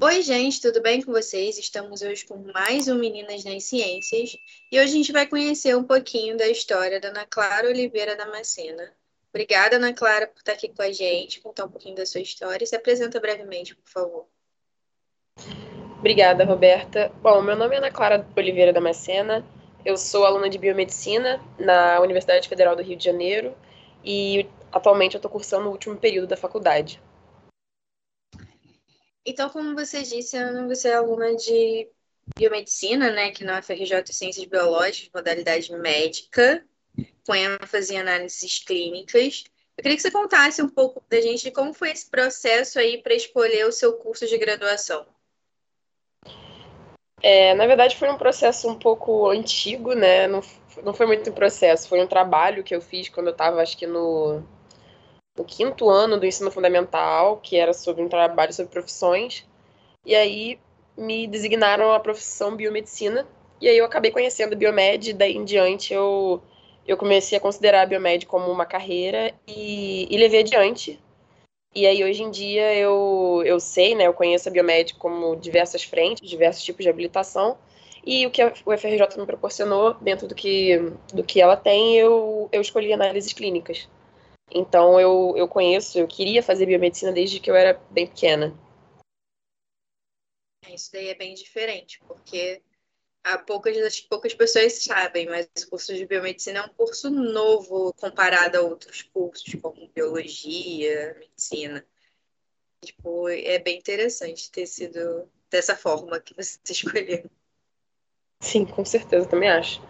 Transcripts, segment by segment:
Oi, gente, tudo bem com vocês? Estamos hoje com mais um Meninas nas Ciências e hoje a gente vai conhecer um pouquinho da história da Ana Clara Oliveira Damascena. Obrigada, Ana Clara, por estar aqui com a gente, contar um pouquinho da sua história. Se apresenta brevemente, por favor. Obrigada, Roberta. Bom, meu nome é Ana Clara Oliveira Damascena, eu sou aluna de Biomedicina na Universidade Federal do Rio de Janeiro e atualmente eu estou cursando o último período da faculdade. Então, como você disse, Ana, você é aluna de biomedicina, né, que na FRJ Ciências Biológicas, modalidade médica, com ênfase em análises clínicas. Eu queria que você contasse um pouco da gente de como foi esse processo aí para escolher o seu curso de graduação. É, na verdade, foi um processo um pouco antigo, né? Não, não foi muito um processo, foi um trabalho que eu fiz quando eu estava, acho que no no quinto ano do ensino fundamental, que era sobre um trabalho sobre profissões. E aí me designaram a profissão biomedicina. E aí eu acabei conhecendo Biomed, daí em diante eu, eu comecei a considerar a Biomed como uma carreira e, e levei adiante. E aí hoje em dia eu, eu sei, né, eu conheço a Biomed como diversas frentes, diversos tipos de habilitação. E o que o FRJ me proporcionou, dentro do que, do que ela tem, eu, eu escolhi análises clínicas. Então eu, eu conheço, eu queria fazer biomedicina desde que eu era bem pequena. Isso daí é bem diferente, porque há poucas, poucas pessoas sabem, mas o curso de biomedicina é um curso novo comparado a outros cursos, como biologia, medicina. Tipo, é bem interessante ter sido dessa forma que você escolheu. Sim, com certeza, também acho.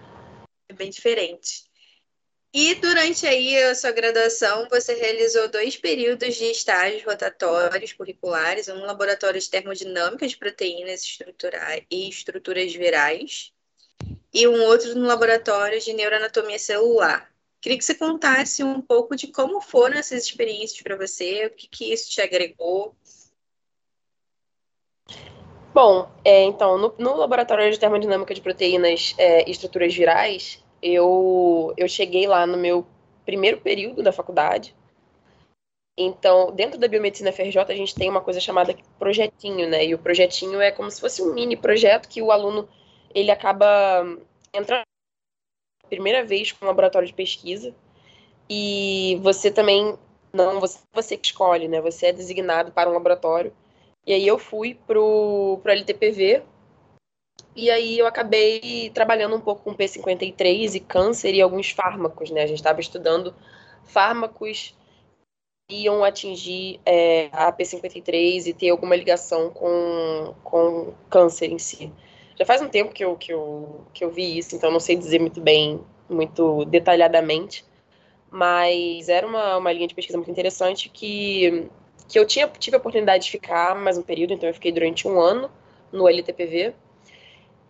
É bem diferente. E durante aí a sua graduação, você realizou dois períodos de estágios rotatórios curriculares, um laboratório de termodinâmica de proteínas estruturais e estruturas virais, e um outro no laboratório de neuroanatomia celular. Queria que você contasse um pouco de como foram essas experiências para você, o que, que isso te agregou. Bom, é, então, no, no, laboratório de termodinâmica de proteínas é, e estruturas virais, eu, eu cheguei lá no meu primeiro período da faculdade. Então, dentro da biomedicina FRJ, a gente tem uma coisa chamada projetinho, né? E o projetinho é como se fosse um mini projeto que o aluno ele acaba entrando primeira vez com um laboratório de pesquisa. E você também não você, você que escolhe, né? Você é designado para um laboratório. E aí eu fui pro pro LTPV, e aí eu acabei trabalhando um pouco com P53 e câncer e alguns fármacos, né? A gente estava estudando fármacos que iam atingir é, a P53 e ter alguma ligação com, com câncer em si. Já faz um tempo que eu, que, eu, que eu vi isso, então não sei dizer muito bem, muito detalhadamente, mas era uma, uma linha de pesquisa muito interessante que, que eu tinha, tive a oportunidade de ficar mais um período, então eu fiquei durante um ano no LTPV,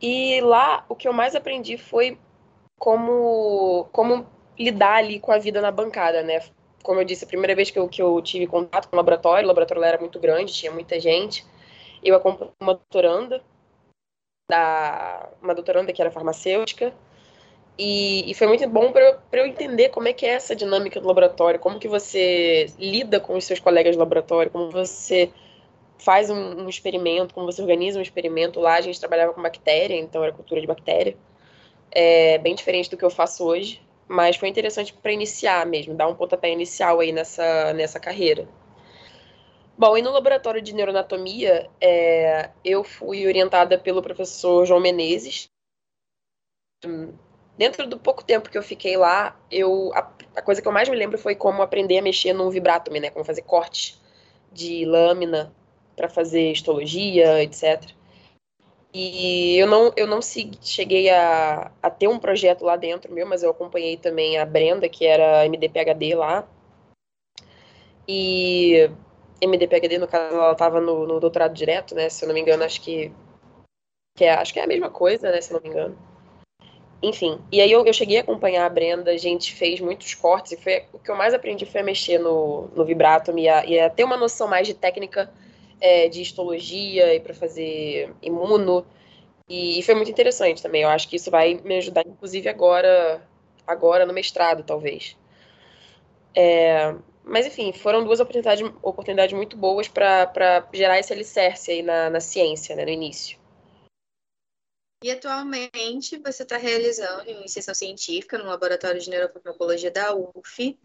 e lá o que eu mais aprendi foi como, como lidar ali com a vida na bancada, né? Como eu disse, a primeira vez que eu, que eu tive contato com o laboratório, o laboratório era muito grande, tinha muita gente. Eu acompanhei uma doutoranda, da, uma doutoranda que era farmacêutica, e, e foi muito bom para eu, entender como é que é essa dinâmica do laboratório, como que você lida com os seus colegas de laboratório, como você faz um, um, experimento, como você organiza um experimento. Lá a gente trabalhava com bactéria, então era cultura de bactéria. É bem diferente do que eu faço hoje, mas foi interessante para iniciar mesmo, dar um pontapé inicial aí nessa, nessa carreira. Bom, e no laboratório de neuroanatomia, é, eu fui orientada pelo professor João Menezes. Dentro do pouco tempo que eu fiquei lá, eu, a, a coisa que eu mais me lembro foi como aprender a mexer no vibratome, né? Como fazer corte de lâmina para fazer histologia, etc. E eu não, eu não cheguei a, a ter um projeto lá dentro meu, mas eu acompanhei também a Brenda, que era MDPHD lá. E MDPHD, no caso, ela estava no, no, doutorado direto, né? Se eu não me engano, acho que, que é, acho que é a mesma coisa, né? Se eu não me engano. Enfim, e aí eu, eu cheguei a acompanhar a Brenda, a gente fez muitos cortes, e foi, o que eu mais aprendi foi a mexer no, no vibrato e e a ter uma noção mais de técnica é, de histologia e para fazer imuno. E, foi muito interessante também. Eu acho que isso vai me ajudar, inclusive, agora agora no mestrado, talvez. É, mas, enfim, foram duas oportunidades, oportunidades muito boas para gerar esse alicerce aí na, na ciência, né, no início. E atualmente você está realizando iniciação científica no Laboratório de Neurofarmacologia da UF.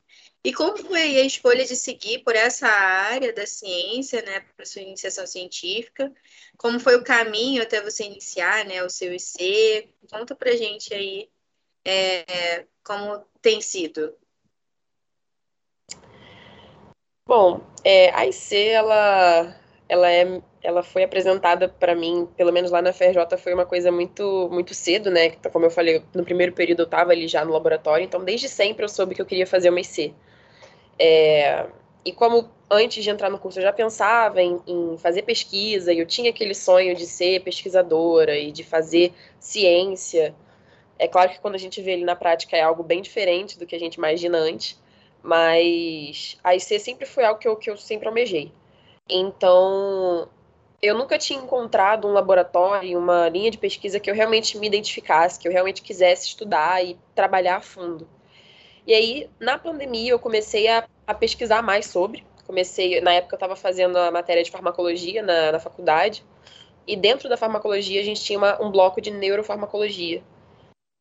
E como foi a escolha de seguir por essa área da ciência, né, para sua iniciação científica? Como foi o caminho até você iniciar, né, o seu IC? Conta para gente aí é, como tem sido. Bom, é, a IC, ela, ela é ela foi apresentada para mim, pelo menos lá na FRJ, foi uma coisa muito muito cedo, né? Como eu falei, no primeiro período eu estava ali já no laboratório, então desde sempre eu soube que eu queria fazer uma IC. É, e como antes de entrar no curso eu já pensava em, em, fazer pesquisa, e eu tinha aquele sonho de ser pesquisadora e de fazer ciência. É claro que quando a gente vê ele na prática é algo bem diferente do que a gente imagina antes, mas a IC sempre foi algo que eu, que eu sempre almejei. Então, eu nunca tinha encontrado um laboratório, uma linha de pesquisa que eu realmente me identificasse, que eu realmente quisesse estudar e trabalhar a fundo. E aí, na pandemia, eu comecei a, a pesquisar mais sobre. Comecei, na época, eu estava fazendo a matéria de farmacologia na, na faculdade. E dentro da farmacologia, a gente tinha uma, um bloco de neurofarmacologia.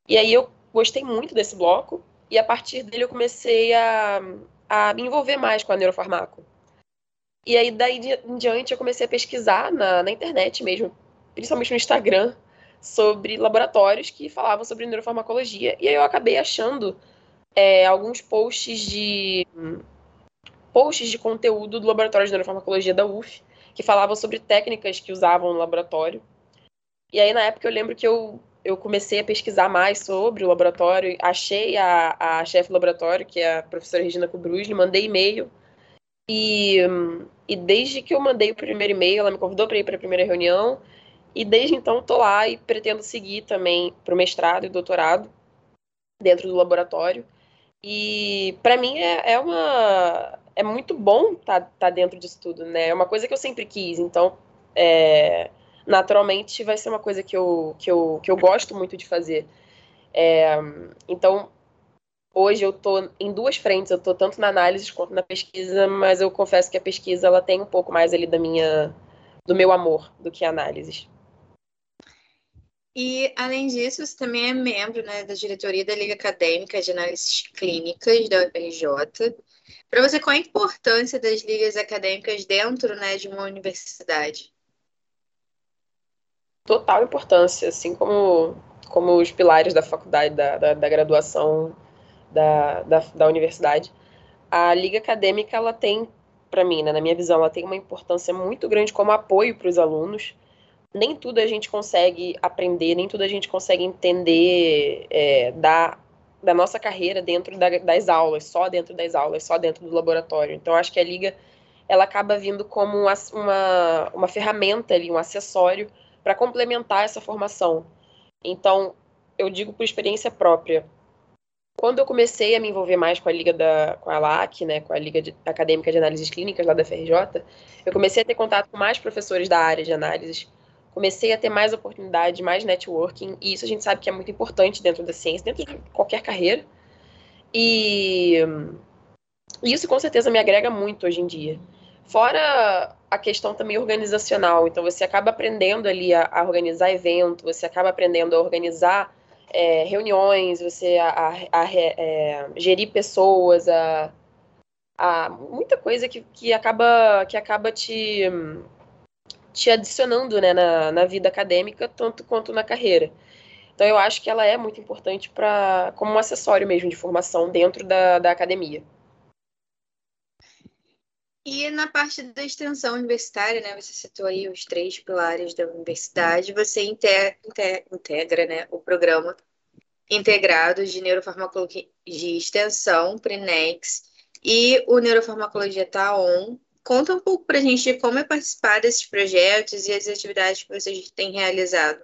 E aí, eu gostei muito desse bloco. E a partir dele, eu comecei a, a me envolver mais com a neurofarmaco. E aí, daí em diante, eu comecei a pesquisar na, na internet mesmo, principalmente no Instagram, sobre laboratórios que falavam sobre neurofarmacologia. E aí eu acabei achando é, alguns posts de posts de conteúdo do laboratório de neurofarmacologia da UF, que falavam sobre técnicas que usavam no laboratório. E aí, na época, eu lembro que eu, eu comecei a pesquisar mais sobre o laboratório, achei a, a chefe do laboratório, que é a professora Regina Cubrusli, mandei e-mail e, e desde que eu mandei o primeiro e-mail, ela me convidou para ir para a primeira reunião. E desde então estou lá e pretendo seguir também para o mestrado e doutorado dentro do laboratório. E para mim é, é, uma é muito bom estar tá, tá dentro disso tudo, né? É uma coisa que eu sempre quis. Então, é, naturalmente vai ser uma coisa que eu, que eu, que eu gosto muito de fazer. É, então, hoje eu estou em duas frentes, eu estou tanto na análise quanto na pesquisa, mas eu confesso que a pesquisa ela tem um pouco mais ali da minha do meu amor do que a análise. E além disso, você também é membro né, da diretoria da Liga Acadêmica de Análises Clínicas da UFRJ. Para você, qual a importância das ligas acadêmicas dentro né, de uma universidade? Total importância, assim como, como os pilares da faculdade, da, da, da graduação da, da, da universidade, a liga acadêmica ela tem, para mim, né, na minha visão, ela tem uma importância muito grande como apoio para os alunos. Nem tudo a gente consegue aprender, nem tudo a gente consegue entender é, da, da nossa carreira dentro da, das aulas, só dentro das aulas, só dentro do laboratório. Então, acho que a liga ela acaba vindo como uma, uma, uma ferramenta ali, um acessório para complementar essa formação. Então, eu digo por experiência própria, quando eu comecei a me envolver mais com a liga da com a LAC, né, com a liga de, acadêmica de análises clínicas lá da FRJ, eu comecei a ter contato com mais professores da área de análises, comecei a ter mais oportunidade, mais networking, e isso a gente sabe que é muito importante dentro da ciência, dentro de qualquer carreira. E isso com certeza me agrega muito hoje em dia. Fora a questão também organizacional, então você acaba aprendendo ali a, a organizar evento, você acaba aprendendo a organizar é, reuniões, você a, a, a é, gerir pessoas, a, a muita coisa que, que acaba que acaba te te adicionando né, na, na vida acadêmica tanto quanto na carreira. Então eu acho que ela é muito importante para como um acessório mesmo de formação dentro da, da academia. E na parte da extensão universitária, né, você citou aí os três pilares da universidade, você integra, integra né, o programa integrado de neurofarmacologia de extensão, PRINEX, e o Neurofarmacologia TAON. Conta um pouco para a gente de como é participar desses projetos e as atividades que vocês têm realizado.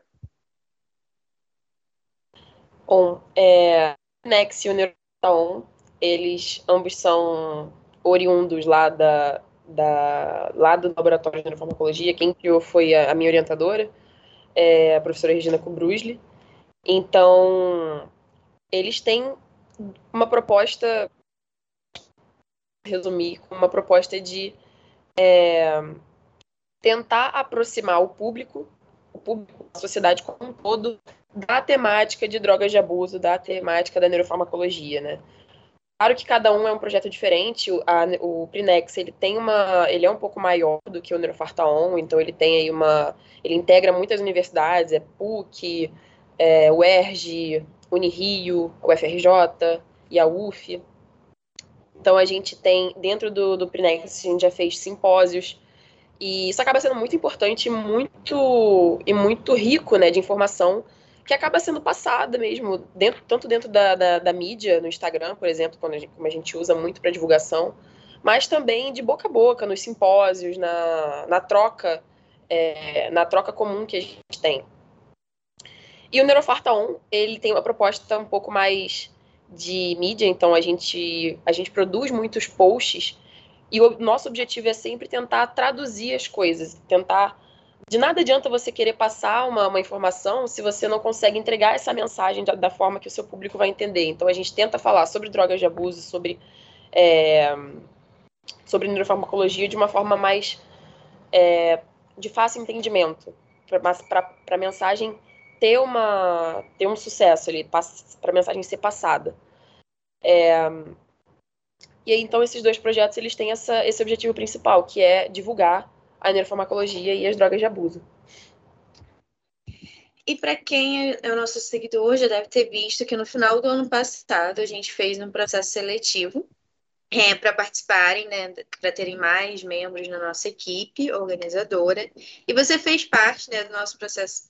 Bom, é, PRINEX e o Neurofarmacologia eles ambos são oriundos lá da, da, lá do laboratório de neurofarmacologia. Quem criou foi a, a minha orientadora, é, a professora Regina Kubrusli. Então, eles têm uma proposta, resumir, uma proposta de é, tentar aproximar o público, o público, a sociedade como um todo, da temática de drogas de abuso, da temática da neurofarmacologia, né? Claro que cada um é um projeto diferente. O, a, o Prinex ele tem uma, ele é um pouco maior do que o Neurofartaon, então ele tem aí uma, ele integra muitas universidades, é PUC, é, UERJ, Unirio, UFRJ e a UF. Então a gente tem dentro do, do Prinex a gente já fez simpósios e isso acaba sendo muito importante, muito e muito rico, né, de informação que acaba sendo passada mesmo, dentro, tanto dentro da, da, da mídia, no Instagram, por exemplo, quando a gente, como a gente usa muito para divulgação, mas também de boca a boca, nos simpósios, na, na troca, é, na troca comum que a gente tem. E o Neurofarta On, ele tem uma proposta um pouco mais de mídia, então a gente, a gente produz muitos posts e o nosso objetivo é sempre tentar traduzir as coisas, tentar de nada adianta você querer passar uma, uma informação se você não consegue entregar essa mensagem da, da, forma que o seu público vai entender. Então a gente tenta falar sobre drogas de abuso, sobre, é, sobre neurofarmacologia de uma forma mais é, de fácil entendimento, para a mensagem ter, uma, ter um sucesso ali, para a mensagem ser passada. É, e aí, então, esses dois projetos eles têm essa, esse objetivo principal, que é divulgar a neurofarmacologia e as drogas de abuso. E para quem é o nosso seguidor, já deve ter visto que no final do ano passado a gente fez um processo seletivo é, para participarem, né, para terem mais membros na nossa equipe organizadora. E você fez parte né, do nosso processo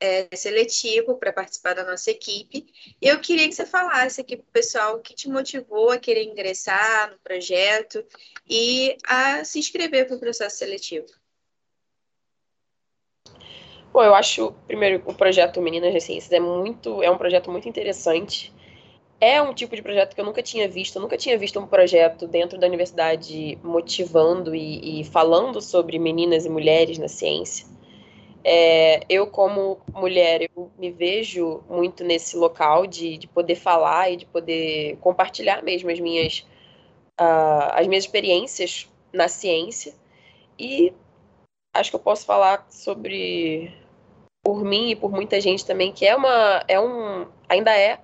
é, seletivo para participar da nossa equipe. Eu queria que você falasse aqui para o pessoal o que te motivou a querer ingressar no projeto e a se inscrever para o processo seletivo. Bom, eu acho, primeiro, o projeto Meninas de Ciências é muito, é um projeto muito interessante. É um tipo de projeto que eu nunca tinha visto. Eu nunca tinha visto um projeto dentro da universidade motivando e, e falando sobre meninas e mulheres na ciência. É, eu, como mulher, eu me vejo muito nesse local de, de poder falar e de poder compartilhar mesmo as minhas, uh, as minhas experiências na ciência. E acho que eu posso falar sobre por mim e por muita gente também que é uma é um ainda é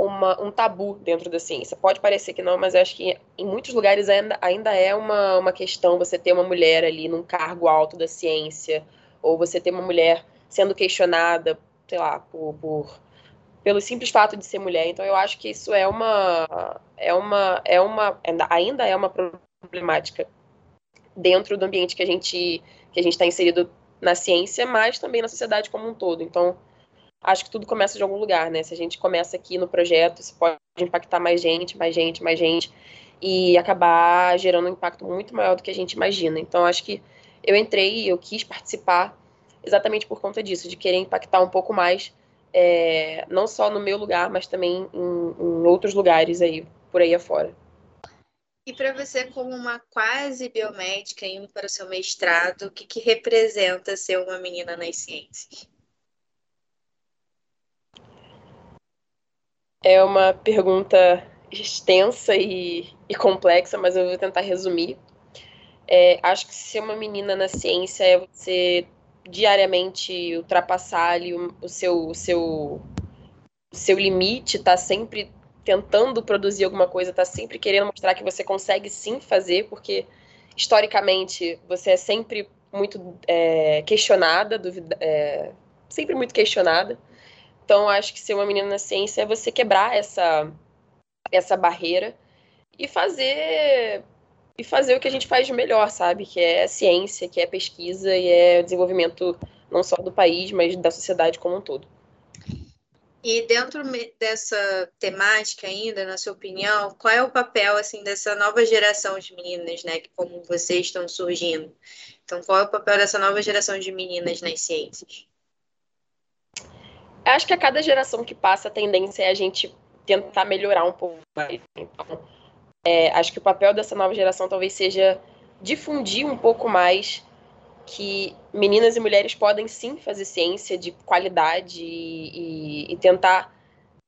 uma, um tabu dentro da ciência. Pode parecer que não, mas eu acho que em muitos lugares ainda, ainda é uma, uma questão você ter uma mulher ali num cargo alto da ciência ou você ter uma mulher sendo questionada, sei lá, por, por pelo simples fato de ser mulher. Então eu acho que isso é uma é uma é uma ainda é uma problemática dentro do ambiente que a gente que a gente está inserido na ciência, mas também na sociedade como um todo. Então acho que tudo começa de algum lugar, né? Se a gente começa aqui no projeto, isso pode impactar mais gente, mais gente, mais gente e acabar gerando um impacto muito maior do que a gente imagina. Então acho que eu entrei e eu quis participar exatamente por conta disso, de querer impactar um pouco mais, é, não só no meu lugar, mas também em, em outros lugares aí, por aí afora. E para você, como uma quase biomédica indo para o seu mestrado, o que, que representa ser uma menina nas ciências? É uma pergunta extensa e, e complexa, mas eu vou tentar resumir. É, acho que ser uma menina na ciência é você diariamente ultrapassar ali o, o seu, o seu, o seu limite, tá sempre tentando produzir alguma coisa, tá sempre querendo mostrar que você consegue sim fazer, porque historicamente você é sempre muito é, questionada, duvida, é, sempre muito questionada. Então acho que ser uma menina na ciência é você quebrar essa essa barreira e fazer e fazer o que a gente faz de melhor, sabe? Que é ciência, que é pesquisa e é desenvolvimento não só do país, mas da sociedade como um todo. E dentro dessa temática ainda, na sua opinião, qual é o papel assim dessa nova geração de meninas, né, que como vocês estão surgindo? Então, qual é o papel dessa nova geração de meninas nas ciências? Eu acho que a cada geração que passa, a tendência é a gente tentar melhorar um pouco mais. Então, é, acho que o papel dessa nova geração talvez seja difundir um pouco mais que meninas e mulheres podem sim fazer ciência de qualidade e, e, e tentar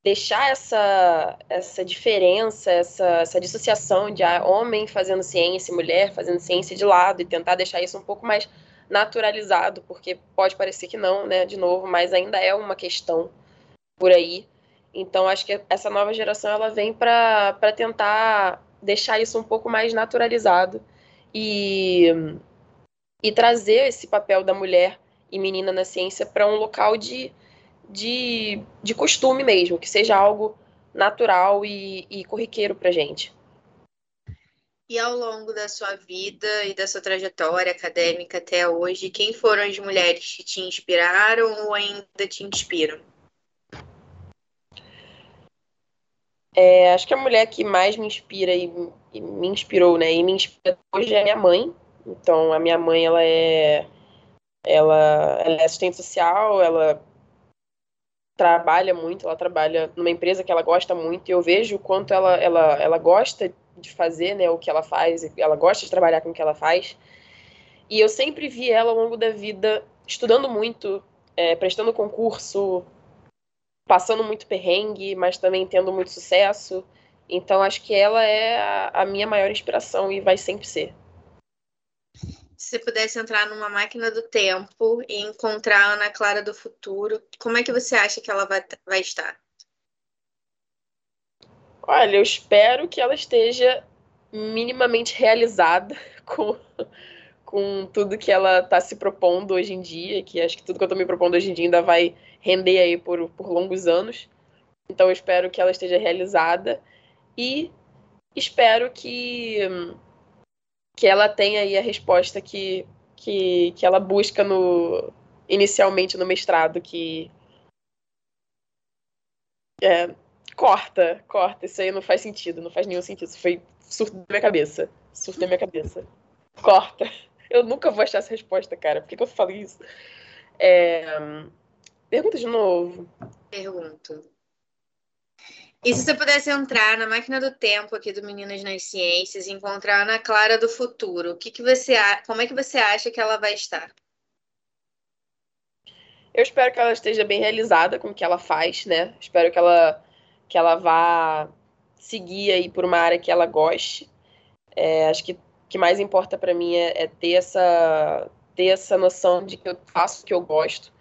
deixar essa, essa diferença, essa, essa dissociação de ah, homem fazendo ciência, mulher fazendo ciência de lado e tentar deixar isso um pouco mais naturalizado, porque pode parecer que não, né, de novo, mas ainda é uma questão por aí. Então acho que essa nova geração ela vem para tentar deixar isso um pouco mais naturalizado e, e trazer esse papel da mulher e menina na ciência para um local de de, de costume mesmo, que seja algo natural e, e corriqueiro para gente. E ao longo da sua vida e da sua trajetória acadêmica até hoje, quem foram as mulheres que te inspiraram ou ainda te inspiram? É, acho que a mulher que mais me inspira e, e, me inspirou, né, e me inspira hoje é a minha mãe. Então, a minha mãe, ela é, ela, ela é assistente social, ela trabalha muito, ela trabalha numa empresa que ela gosta muito, e eu vejo o quanto ela, ela, ela gosta de fazer né, o que ela faz, ela gosta de trabalhar com o que ela faz. E eu sempre vi ela ao longo da vida estudando muito, é, prestando concurso, passando muito perrengue, mas também tendo muito sucesso. Então acho que ela é a, a minha maior inspiração e vai sempre ser se você pudesse entrar numa máquina do tempo e encontrar a Ana Clara do futuro, como é que você acha que ela vai, vai estar? Olha, eu espero que ela esteja minimamente realizada com, com tudo que ela está se propondo hoje em dia, que acho que tudo que eu estou me propondo hoje em dia ainda vai render aí por, por longos anos. Então eu espero que ela esteja realizada e espero que que ela tem aí a resposta que, que, que ela busca no inicialmente no mestrado, que é, corta, corta, isso aí não faz sentido, não faz nenhum sentido, isso foi surto da minha cabeça, surto da minha cabeça, corta. Eu nunca vou achar essa resposta, cara, por que, que eu falei isso? É... Pergunta de novo. Pergunto. E se você pudesse entrar na máquina do tempo aqui do Meninas nas Ciências e encontrar a Ana Clara do futuro, o que, que você, como é que você acha que ela vai estar? Eu espero que ela esteja bem realizada com o que ela faz, né? Espero que ela, que ela vá seguir aí por uma área que ela goste. É, acho que que mais importa para mim é, é, ter, essa, ter essa noção de que eu faço o que eu gosto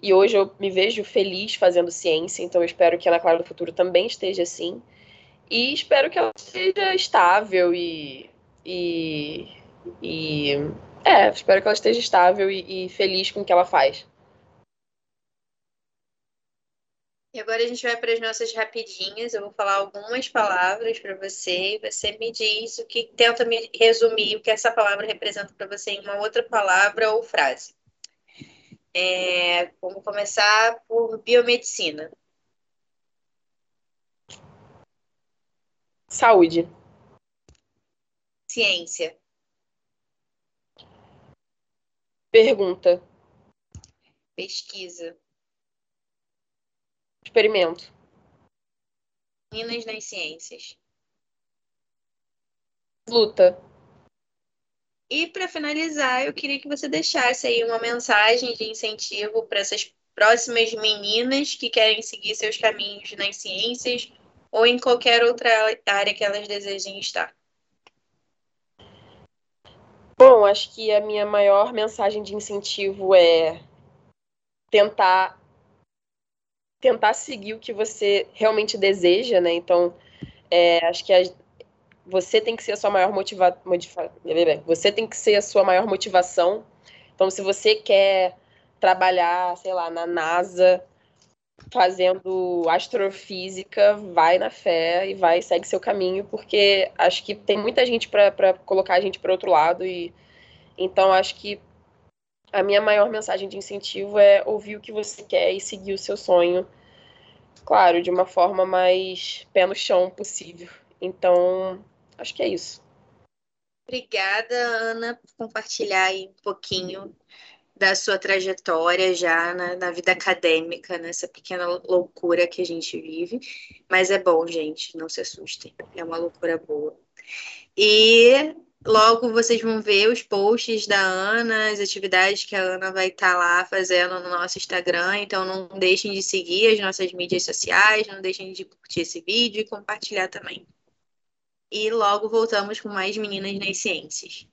e hoje eu me vejo feliz fazendo ciência, então eu espero que a Ana Clara do Futuro também esteja assim. E espero que ela esteja estável e. e, e é, espero que ela esteja estável e, e feliz com o que ela faz. E agora a gente vai para as nossas rapidinhas. Eu vou falar algumas palavras para você e você me diz o que tenta me resumir o que essa palavra representa para você em uma outra palavra ou frase. É, vamos começar por biomedicina. Saúde. Ciência. Pergunta. Pesquisa. Experimento. Minas nas ciências. Luta. E para finalizar, eu queria que você deixasse aí uma mensagem de incentivo para essas próximas meninas que querem seguir seus caminhos nas ciências ou em qualquer outra área que elas desejem estar. Bom, acho que a minha maior mensagem de incentivo é tentar tentar seguir o que você realmente deseja, né? Então, é, acho que a, você tem que ser a sua maior motivação. Você tem que ser a sua maior motivação. Então, se você quer trabalhar, sei lá, na NASA, fazendo astrofísica, vai na fé e vai segue seu caminho, porque acho que tem muita gente para colocar a gente para outro lado e então acho que a minha maior mensagem de incentivo é ouvir o que você quer e seguir o seu sonho, claro, de uma forma mais pé no chão possível. Então, Acho que é isso. Obrigada, Ana, por compartilhar aí um pouquinho da sua trajetória já na, na, vida acadêmica, nessa pequena loucura que a gente vive. Mas é bom, gente, não se assustem. É uma loucura boa. E logo vocês vão ver os posts da Ana, as atividades que a Ana vai estar tá lá fazendo no nosso Instagram. Então não deixem de seguir as nossas mídias sociais, não deixem de curtir esse vídeo e compartilhar também. E logo voltamos com mais meninas nas ciências.